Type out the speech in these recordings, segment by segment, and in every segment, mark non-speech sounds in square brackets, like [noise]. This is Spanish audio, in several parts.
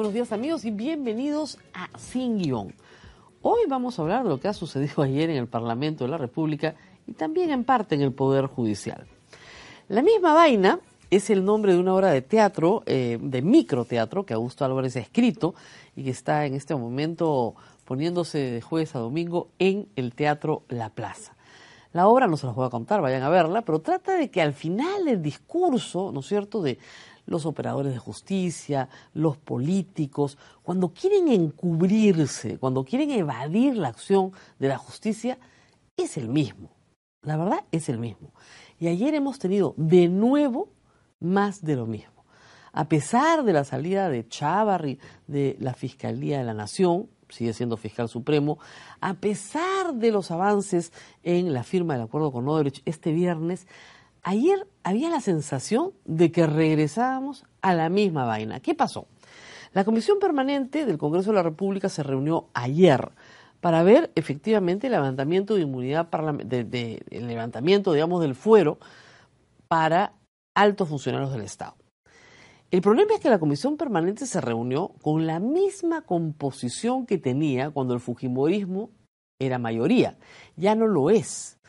buenos días amigos y bienvenidos a Sin Guión. Hoy vamos a hablar de lo que ha sucedido [laughs] ayer en el Parlamento de la República y también en parte en el Poder Judicial. La misma vaina es el nombre de una obra de teatro, eh, de microteatro, que Augusto Álvarez ha escrito y que está en este momento poniéndose de jueves a domingo en el Teatro La Plaza. La obra no se las voy a contar, vayan a verla, pero trata de que al final el discurso, ¿no es cierto?, de los operadores de justicia, los políticos, cuando quieren encubrirse, cuando quieren evadir la acción de la justicia, es el mismo. La verdad es el mismo. Y ayer hemos tenido de nuevo más de lo mismo. A pesar de la salida de Chávarri de la Fiscalía de la Nación, sigue siendo fiscal supremo, a pesar de los avances en la firma del acuerdo con Odebrecht este viernes, ayer había la sensación de que regresábamos a la misma vaina. ¿Qué pasó? La Comisión Permanente del Congreso de la República se reunió ayer para ver efectivamente el levantamiento de inmunidad, el levantamiento, digamos, del fuero para altos funcionarios del Estado. El problema es que la Comisión Permanente se reunió con la misma composición que tenía cuando el Fujimorismo era mayoría. Ya no lo es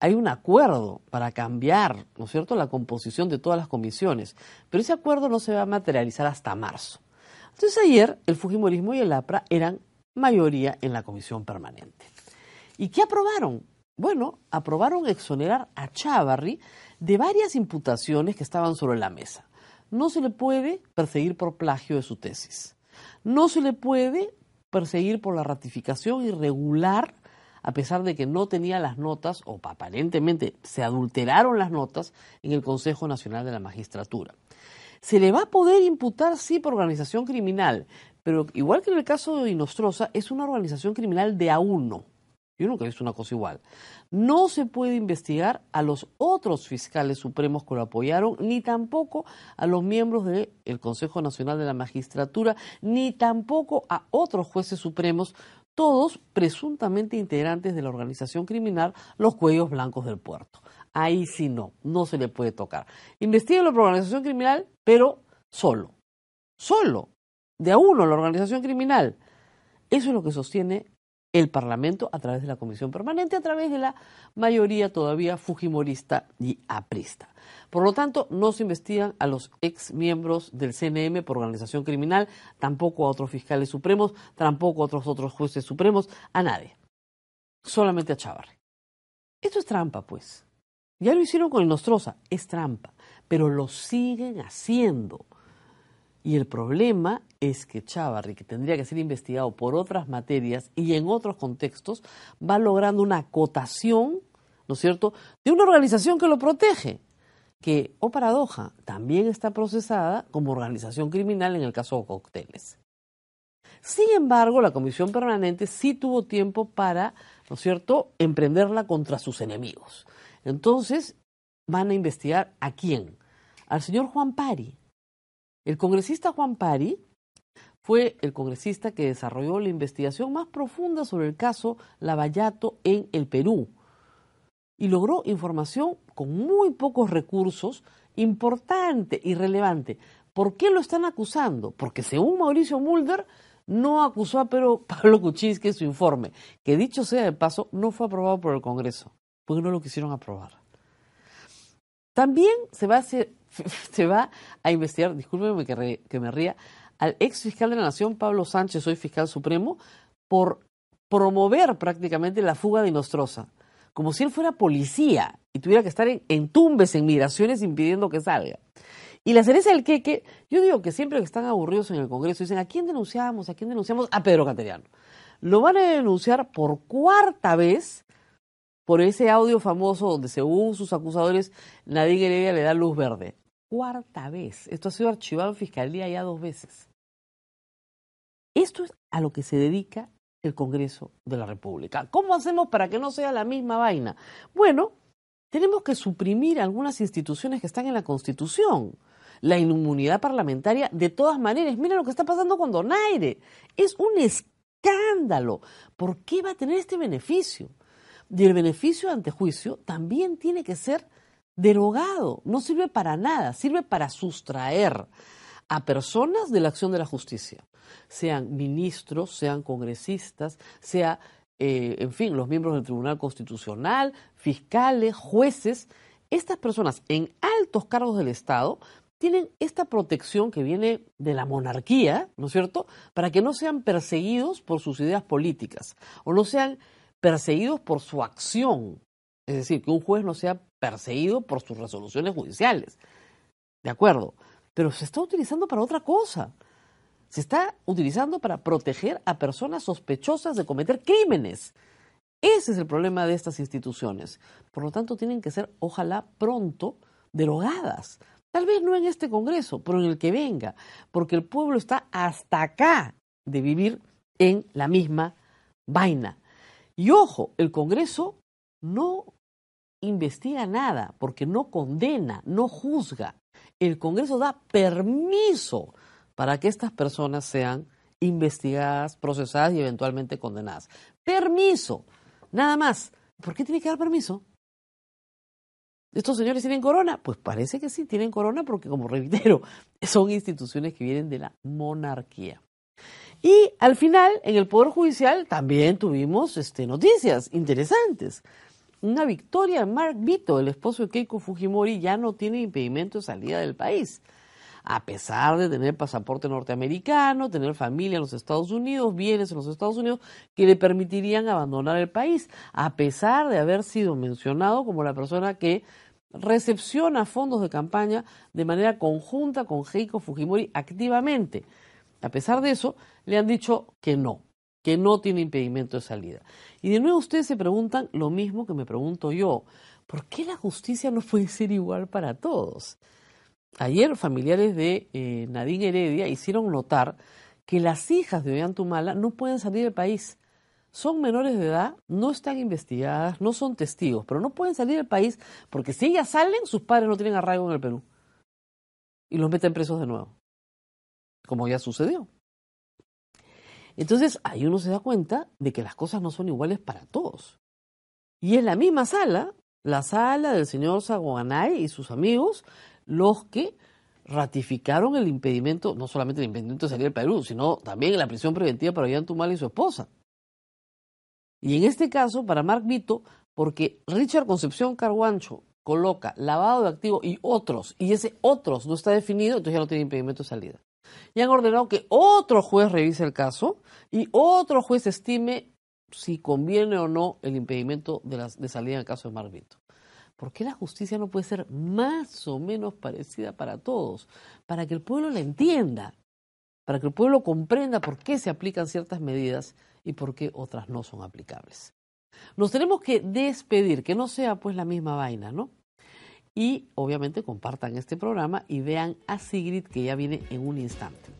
hay un acuerdo para cambiar, ¿no es cierto?, la composición de todas las comisiones, pero ese acuerdo no se va a materializar hasta marzo. Entonces ayer el Fujimorismo y el APRA eran mayoría en la comisión permanente. ¿Y qué aprobaron? Bueno, aprobaron exonerar a Chávarri de varias imputaciones que estaban sobre la mesa. No se le puede perseguir por plagio de su tesis. No se le puede perseguir por la ratificación irregular a pesar de que no tenía las notas, o aparentemente se adulteraron las notas, en el Consejo Nacional de la Magistratura. Se le va a poder imputar, sí, por organización criminal, pero igual que en el caso de Inostrosa, es una organización criminal de a uno. Yo nunca he visto una cosa igual. No se puede investigar a los otros fiscales supremos que lo apoyaron, ni tampoco a los miembros del Consejo Nacional de la Magistratura, ni tampoco a otros jueces supremos todos presuntamente integrantes de la organización criminal Los Cuellos Blancos del Puerto. Ahí sí no, no se le puede tocar. Investíguenlo por organización criminal, pero solo. Solo. De a uno la organización criminal. Eso es lo que sostiene el Parlamento a través de la Comisión Permanente, a través de la mayoría todavía fujimorista y aprista. Por lo tanto, no se investigan a los ex miembros del CNM por organización criminal, tampoco a otros fiscales supremos, tampoco a otros otros jueces supremos, a nadie. Solamente a Chávarri. Esto es trampa, pues. Ya lo hicieron con el Nostroza, es trampa, pero lo siguen haciendo. Y el problema es que Chávarri, que tendría que ser investigado por otras materias y en otros contextos, va logrando una acotación, ¿no es cierto?, de una organización que lo protege, que, oh paradoja, también está procesada como organización criminal en el caso de cócteles. Sin embargo, la Comisión Permanente sí tuvo tiempo para, ¿no es cierto?, emprenderla contra sus enemigos. Entonces, van a investigar a quién? Al señor Juan Pari, el congresista Juan Pari fue el congresista que desarrolló la investigación más profunda sobre el caso Lavallato en el Perú y logró información con muy pocos recursos importante y relevante. ¿Por qué lo están acusando? Porque según Mauricio Mulder, no acusó a [laughs] Pablo Kuczynski en su informe, que dicho sea de paso, no fue aprobado por el Congreso, porque no lo quisieron aprobar. También se va a hacer, [laughs] se va a investigar, discúlpeme que, me ría, al ex fiscal de la Nación, Pablo Sánchez, hoy fiscal supremo, por promover prácticamente la fuga de Nostroza, como si él fuera policía y tuviera que estar en, tumbes, en migraciones, impidiendo que salga. Y la cereza del queque, yo digo que siempre que están aburridos en el Congreso dicen, ¿a quién denunciamos? ¿A quién denunciamos? A Pedro Cateriano. Lo van a denunciar por cuarta vez por ese audio famoso donde según sus acusadores Nadine Heredia le da luz verde. Cuarta vez. Esto ha sido archivado en Fiscalía ya dos veces. Esto es a lo que se dedica el Congreso de la República. ¿Cómo hacemos para que no sea la misma vaina? Bueno, tenemos que suprimir algunas instituciones que están en la Constitución. La inmunidad parlamentaria, de todas maneras, mira lo que está pasando con Donaire. Es un escándalo. ¿Por qué va a tener este beneficio? Y el beneficio ante juicio también tiene que ser derogado. No sirve para nada, sirve para sustraer a personas de la acción de la justicia, sean ministros, sean congresistas, sea, eh, en fin, los miembros del Tribunal Constitucional, fiscales, jueces. Estas personas en altos cargos del Estado tienen esta protección que viene de la monarquía, ¿no es cierto?, para que no sean perseguidos por sus ideas políticas o no sean perseguidos por su acción. Es decir, que un juez no sea perseguido por sus resoluciones judiciales. ¿De acuerdo? Pero se está utilizando para otra cosa. Se está utilizando para proteger a personas sospechosas de cometer crímenes. Ese es el problema de estas instituciones. Por lo tanto, tienen que ser, ojalá, pronto derogadas. Tal vez no en este Congreso, pero en el que venga, porque el pueblo está hasta acá de vivir en la misma vaina. Y ojo, el Congreso no investiga nada, porque no condena, no juzga. El Congreso da permiso para que estas personas sean investigadas, procesadas y eventualmente condenadas. Permiso, nada más. ¿Por qué tiene que dar permiso? ¿Estos señores tienen corona? Pues parece que sí, tienen corona porque, como reitero, [laughs] son instituciones que vienen de la monarquía. Y al final, en el Poder Judicial también tuvimos este, noticias interesantes. Una victoria, Mark Vito, el esposo de Keiko Fujimori, ya no tiene impedimento de salida del país. A pesar de tener pasaporte norteamericano, tener familia en los Estados Unidos, bienes en los Estados Unidos, que le permitirían abandonar el país, a pesar de haber sido mencionado como la persona que recepciona fondos de campaña de manera conjunta con Keiko Fujimori activamente. A pesar de eso, le han dicho que no, que no tiene impedimento de salida. Y de nuevo ustedes se preguntan lo mismo que me pregunto yo, ¿por qué la justicia no puede ser igual para todos? Ayer familiares de eh, Nadine Heredia hicieron notar que las hijas de Ollantumala no pueden salir del país. Son menores de edad, no están investigadas, no son testigos, pero no pueden salir del país porque si ellas salen, sus padres no tienen arraigo en el Perú. Y los meten presos de nuevo, como ya sucedió. Entonces ahí uno se da cuenta de que las cosas no son iguales para todos. Y es la misma sala, la sala del señor Saguanay y sus amigos, los que ratificaron el impedimento, no solamente el impedimento de salir del Perú, sino también la prisión preventiva para Ollantumal y su esposa. Y en este caso, para Mark Vito, porque Richard Concepción Carguancho coloca lavado de activo y otros, y ese otros no está definido, entonces ya no tiene impedimento de salida y han ordenado que otro juez revise el caso y otro juez estime si conviene o no el impedimento de, de salida en el caso de Marvito. ¿Por qué la justicia no puede ser más o menos parecida para todos? Para que el pueblo la entienda, para que el pueblo comprenda por qué se aplican ciertas medidas y por qué otras no son aplicables. Nos tenemos que despedir, que no sea pues la misma vaina, ¿no? Y obviamente compartan este programa y vean a Sigrid que ya viene en un instante.